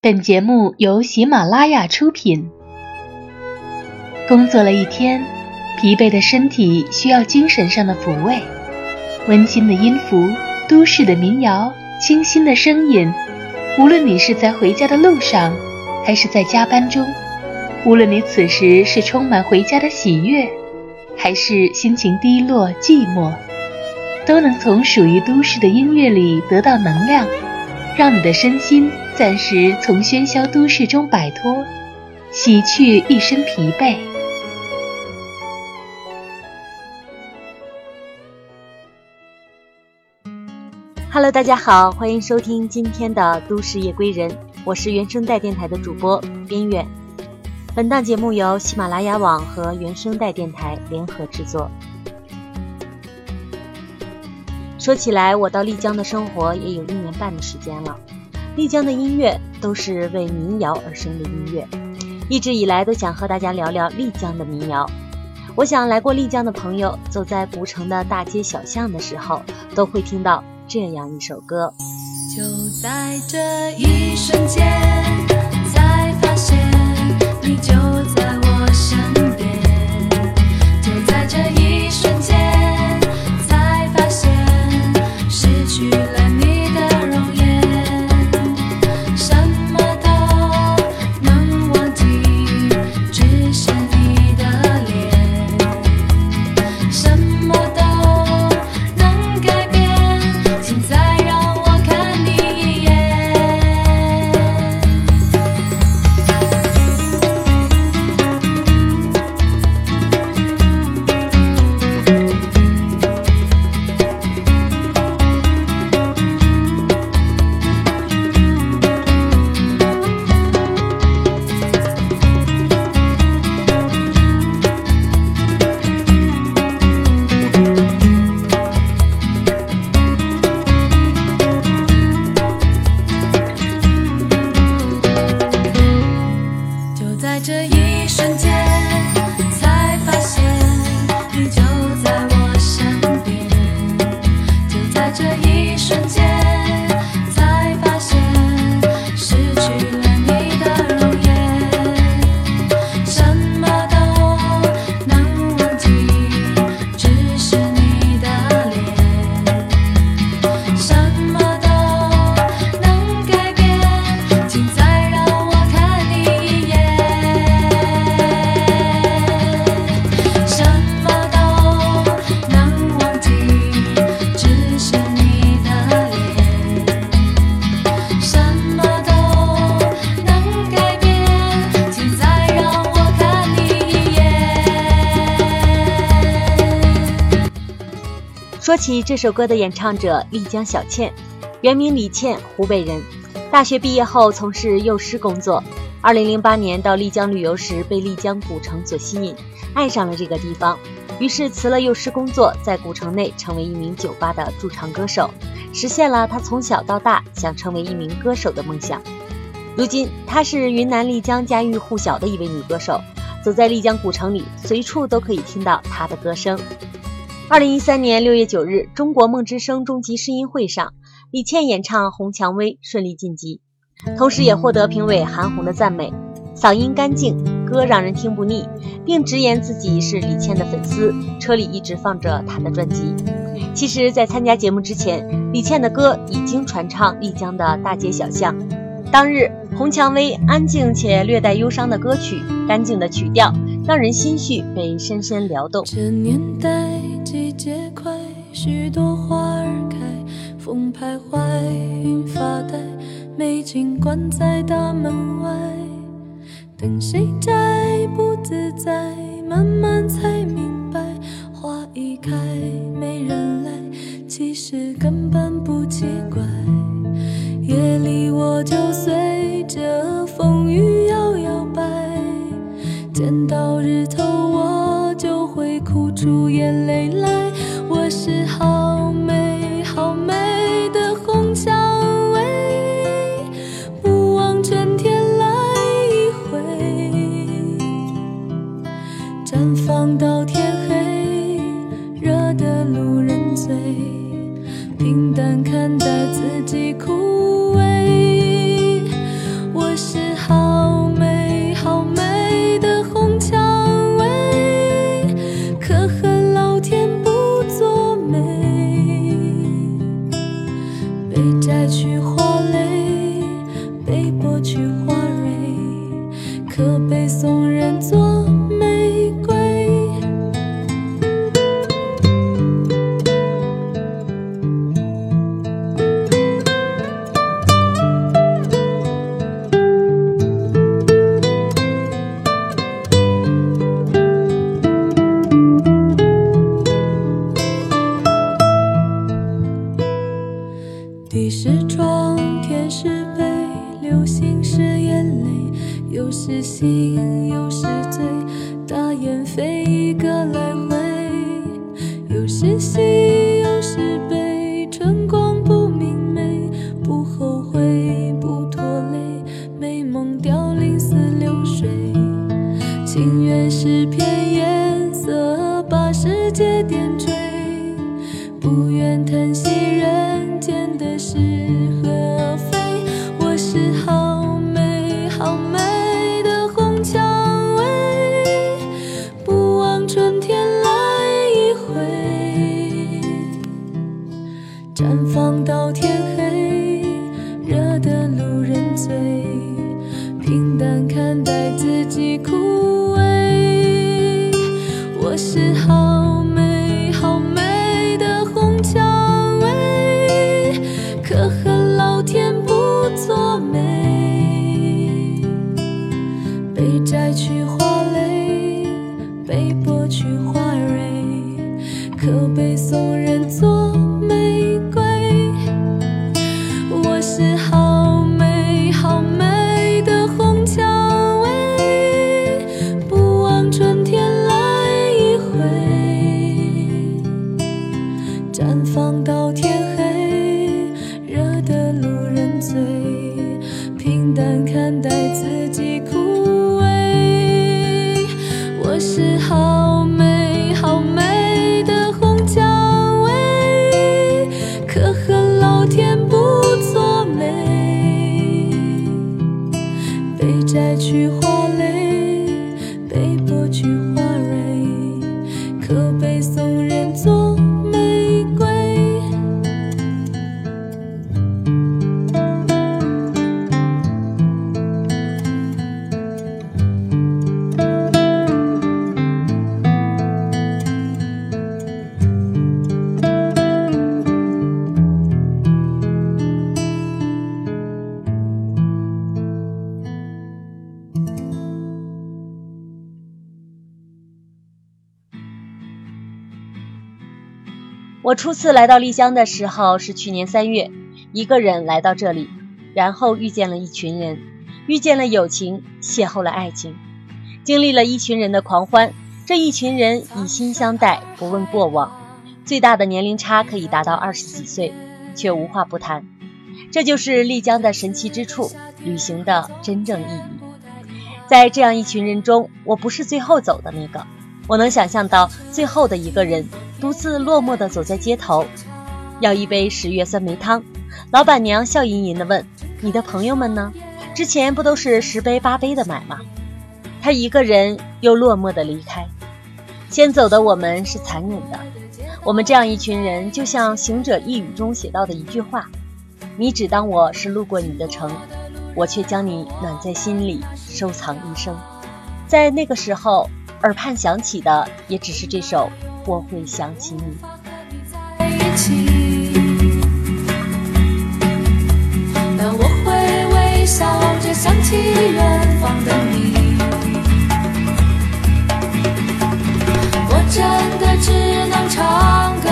本节目由喜马拉雅出品。工作了一天，疲惫的身体需要精神上的抚慰。温馨的音符，都市的民谣，清新的声音。无论你是在回家的路上，还是在加班中；无论你此时是充满回家的喜悦，还是心情低落寂寞，都能从属于都市的音乐里得到能量，让你的身心。暂时从喧嚣都市中摆脱，洗去一身疲惫。Hello，大家好，欢迎收听今天的《都市夜归人》，我是原声带电台的主播边远。本档节目由喜马拉雅网和原声带电台联合制作。说起来，我到丽江的生活也有一半的时间了。丽江的音乐都是为民谣而生的音乐，一直以来都想和大家聊聊丽江的民谣。我想来过丽江的朋友，走在古城的大街小巷的时候，都会听到这样一首歌。就在这一瞬间，起这首歌的演唱者丽江小倩，原名李倩，湖北人。大学毕业后从事幼师工作。二零零八年到丽江旅游时，被丽江古城所吸引，爱上了这个地方，于是辞了幼师工作，在古城内成为一名酒吧的驻唱歌手，实现了她从小到大想成为一名歌手的梦想。如今，她是云南丽江家喻户晓的一位女歌手，走在丽江古城里，随处都可以听到她的歌声。二零一三年六月九日，中国梦之声终极试音会上，李倩演唱《红蔷薇》顺利晋级，同时也获得评委韩红的赞美，嗓音干净，歌让人听不腻，并直言自己是李倩的粉丝，车里一直放着她的专辑。其实，在参加节目之前，李倩的歌已经传唱丽江的大街小巷。当日，《红蔷薇》安静且略带忧伤的歌曲，干净的曲调。让人心绪被深深撩动。这年代季节快，许多花儿开，风徘徊，云发呆，美景关在大门外，等谁摘不自在，慢慢才明白，花一开没人来，其实根本不奇怪。夜里我就随着风雨摇摇摆。见到我初次来到丽江的时候是去年三月，一个人来到这里，然后遇见了一群人，遇见了友情，邂逅了爱情，经历了一群人的狂欢。这一群人以心相待，不问过往，最大的年龄差可以达到二十几岁，却无话不谈。这就是丽江的神奇之处，旅行的真正意义。在这样一群人中，我不是最后走的那个，我能想象到最后的一个人。独自落寞地走在街头，要一杯十月酸梅汤。老板娘笑吟吟地问：“你的朋友们呢？之前不都是十杯八杯的买吗？”他一个人又落寞地离开。先走的我们是残忍的，我们这样一群人，就像《行者一语》中写到的一句话：“你只当我是路过你的城，我却将你暖在心里，收藏一生。”在那个时候，耳畔响起的也只是这首。我会想起你。但我会微笑着想起远方的你。我真的只能唱歌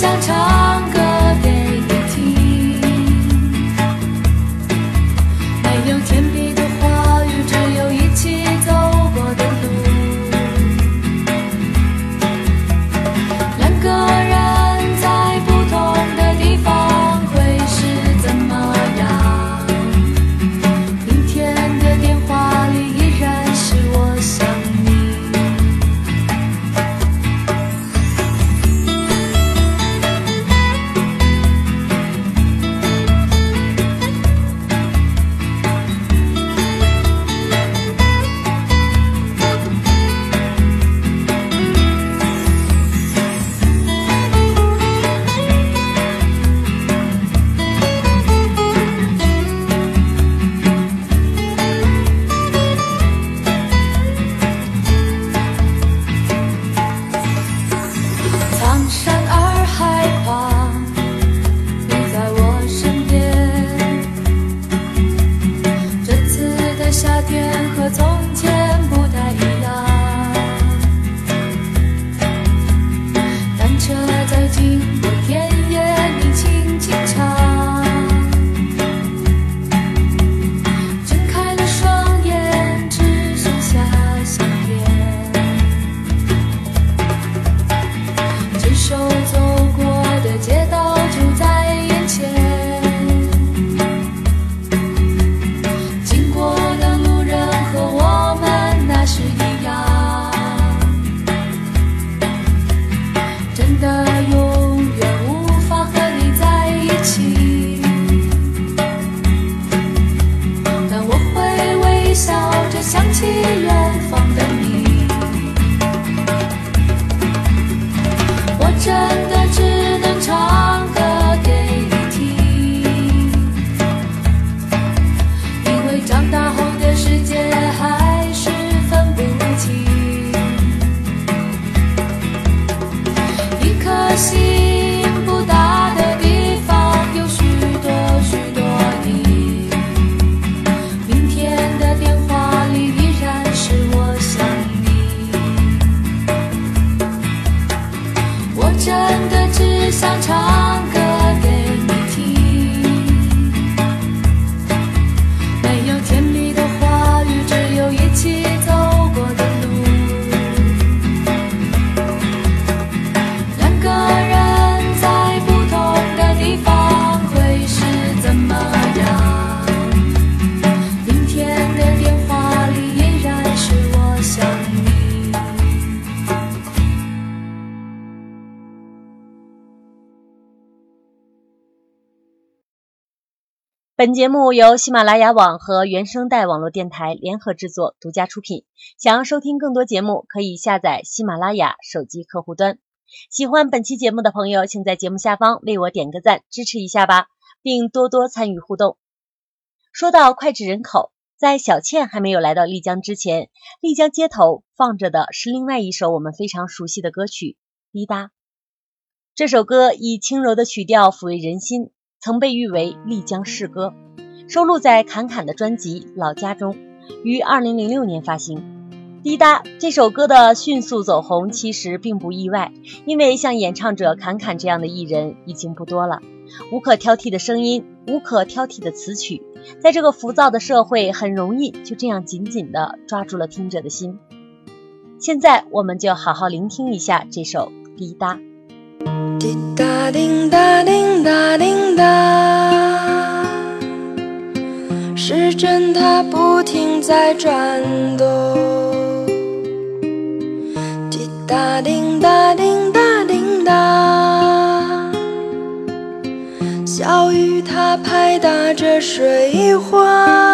想唱本节目由喜马拉雅网和原声带网络电台联合制作，独家出品。想要收听更多节目，可以下载喜马拉雅手机客户端。喜欢本期节目的朋友，请在节目下方为我点个赞，支持一下吧，并多多参与互动。说到脍炙人口，在小倩还没有来到丽江之前，丽江街头放着的是另外一首我们非常熟悉的歌曲《滴答》。这首歌以轻柔的曲调抚慰人心。曾被誉为丽江市歌，收录在侃侃的专辑《老家》中，于二零零六年发行。滴答这首歌的迅速走红，其实并不意外，因为像演唱者侃侃这样的艺人已经不多了。无可挑剔的声音，无可挑剔的词曲，在这个浮躁的社会，很容易就这样紧紧地抓住了听者的心。现在，我们就好好聆听一下这首《滴答》。滴答滴答滴答滴答，时针它不停在转动。滴答滴答滴答滴答，小雨它拍打着水花。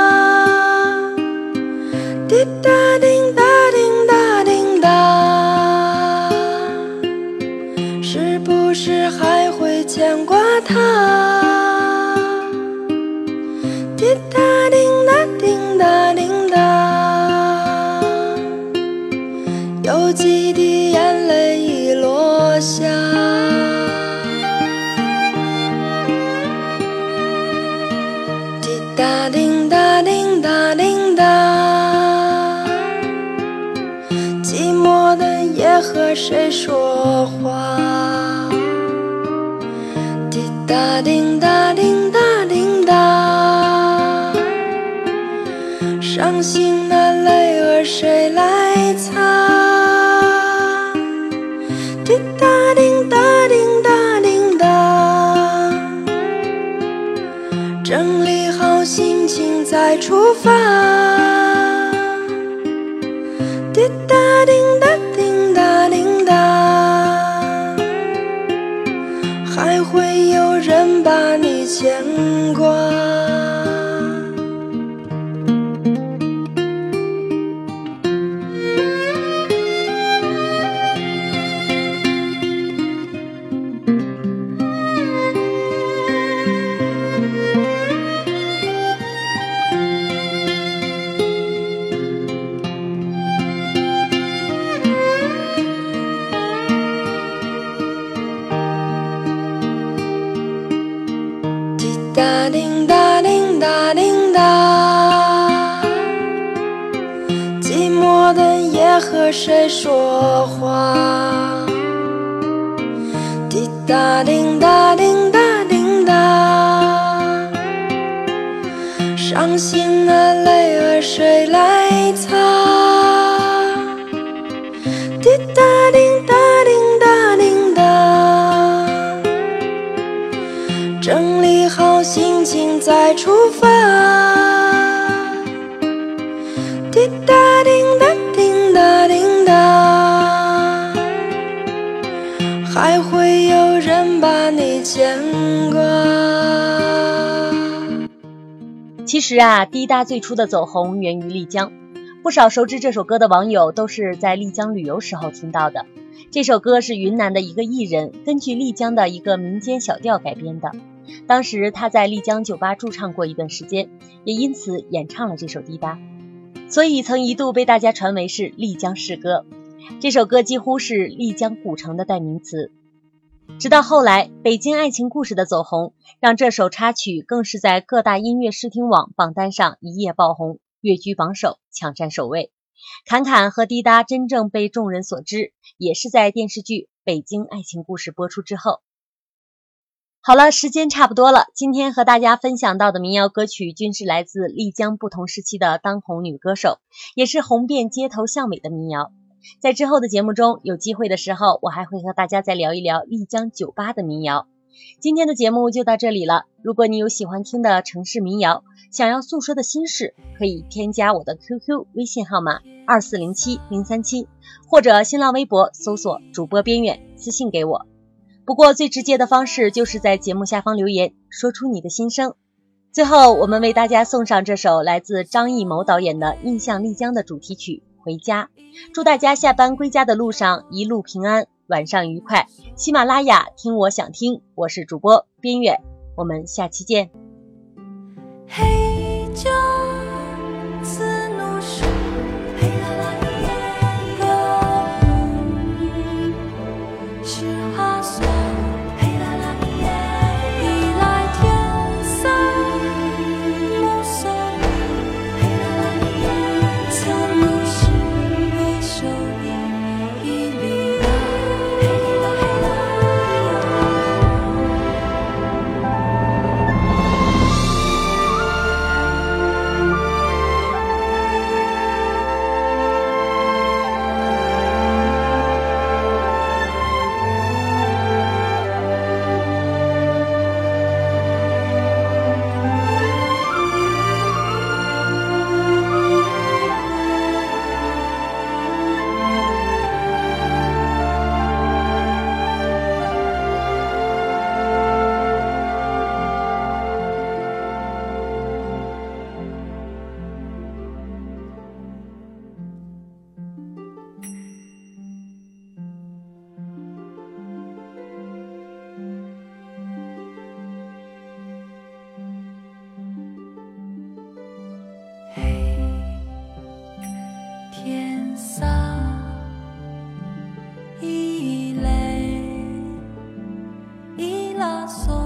别和谁说话？滴答叮答叮答叮答，伤心牵挂。哒叮哒叮哒叮哒，伤心的，泪儿谁来？牵挂。其实啊，滴答最初的走红源于丽江，不少熟知这首歌的网友都是在丽江旅游时候听到的。这首歌是云南的一个艺人根据丽江的一个民间小调改编的，当时他在丽江酒吧驻唱过一段时间，也因此演唱了这首滴答。所以曾一度被大家传为是丽江市歌，这首歌几乎是丽江古城的代名词。直到后来，《北京爱情故事》的走红，让这首插曲更是在各大音乐视听网榜单上一夜爆红，跃居榜首，抢占首位。侃侃和滴答真正被众人所知，也是在电视剧《北京爱情故事》播出之后。好了，时间差不多了。今天和大家分享到的民谣歌曲，均是来自丽江不同时期的当红女歌手，也是红遍街头巷尾的民谣。在之后的节目中，有机会的时候，我还会和大家再聊一聊丽江酒吧的民谣。今天的节目就到这里了。如果你有喜欢听的城市民谣，想要诉说的心事，可以添加我的 QQ 微信号码二四零七零三七，或者新浪微博搜索主播边远私信给我。不过最直接的方式就是在节目下方留言，说出你的心声。最后，我们为大家送上这首来自张艺谋导演的《印象丽江》的主题曲《回家》，祝大家下班归家的路上一路平安，晚上愉快。喜马拉雅听我想听，我是主播边远，我们下期见。corazón.